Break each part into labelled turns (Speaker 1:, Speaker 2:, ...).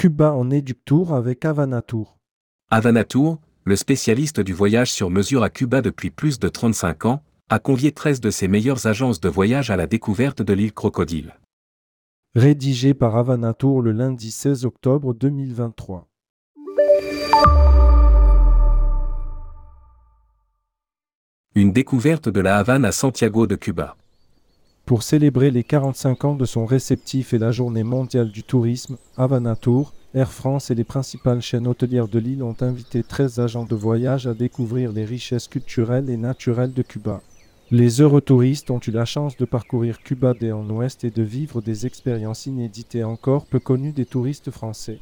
Speaker 1: Cuba en éductour avec Havana Tour.
Speaker 2: Havana Tour, le spécialiste du voyage sur mesure à Cuba depuis plus de 35 ans, a convié 13 de ses meilleures agences de voyage à la découverte de l'île Crocodile.
Speaker 1: Rédigé par Havana Tour le lundi 16 octobre 2023.
Speaker 2: Une découverte de la Havane à Santiago de Cuba.
Speaker 1: Pour célébrer les 45 ans de son réceptif et la journée mondiale du tourisme, Havana Tour, Air France et les principales chaînes hôtelières de l'île ont invité 13 agents de voyage à découvrir les richesses culturelles et naturelles de Cuba. Les heureux touristes ont eu la chance de parcourir Cuba des en ouest et de vivre des expériences inédites encore peu connues des touristes français.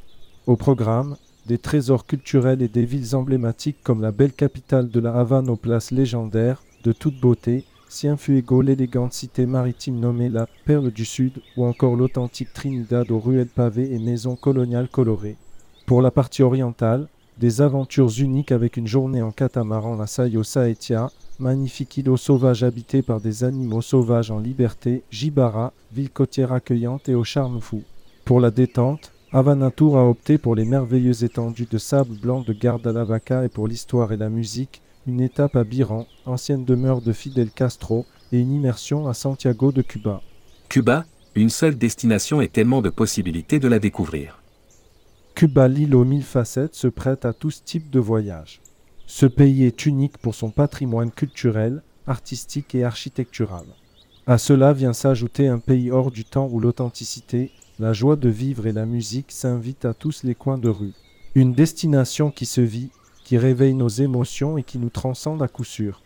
Speaker 1: Au programme, des trésors culturels et des villes emblématiques comme la belle capitale de la Havane aux places légendaires, de toute beauté, Cienfuego, l'élégante cité maritime nommée la Perle du Sud, ou encore l'authentique Trinidad aux ruelles pavées et maisons coloniales colorées. Pour la partie orientale, des aventures uniques avec une journée en catamaran la Sayo Saetia, magnifique îlot sauvage habité par des animaux sauvages en liberté, Jibara, ville côtière accueillante et au charme fou. Pour la détente, Havana Tour a opté pour les merveilleuses étendues de sable blanc de Garda et pour l'histoire et la musique, une étape à Biran, ancienne demeure de Fidel Castro, et une immersion à Santiago de Cuba.
Speaker 2: Cuba, une seule destination et tellement de possibilités de la découvrir.
Speaker 1: Cuba, l'île aux mille facettes, se prête à tous types de voyages. Ce pays est unique pour son patrimoine culturel, artistique et architectural. À cela vient s'ajouter un pays hors du temps où l'authenticité, la joie de vivre et la musique s'invitent à tous les coins de rue. Une destination qui se vit qui réveille nos émotions et qui nous transcende à coup sûr.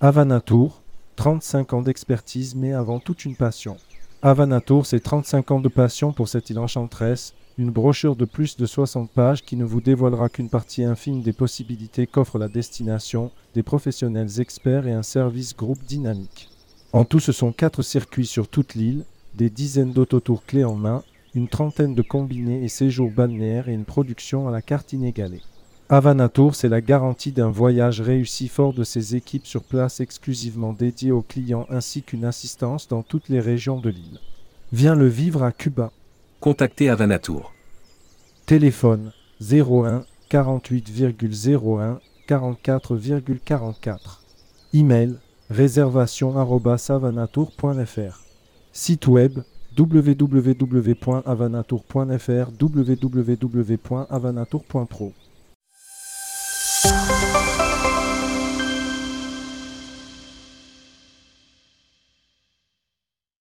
Speaker 1: Havana Tour, 35 ans d'expertise, mais avant toute une passion. Havana Tour, c'est 35 ans de passion pour cette île enchanteresse, une brochure de plus de 60 pages qui ne vous dévoilera qu'une partie infime des possibilités qu'offre la destination, des professionnels experts et un service groupe dynamique. En tout, ce sont quatre circuits sur toute l'île, des dizaines d'autotours clés en main, une trentaine de combinés et séjours balnéaires et une production à la carte inégalée. Havana Tour, c'est la garantie d'un voyage réussi fort de ses équipes sur place exclusivement dédiées aux clients ainsi qu'une assistance dans toutes les régions de l'île. Viens le vivre à Cuba.
Speaker 2: Contactez Havana Tour.
Speaker 1: Téléphone 01 48,01 44,44. Email réservation@havanatour.fr. Site web www.havanatour.fr www.havanatour.pro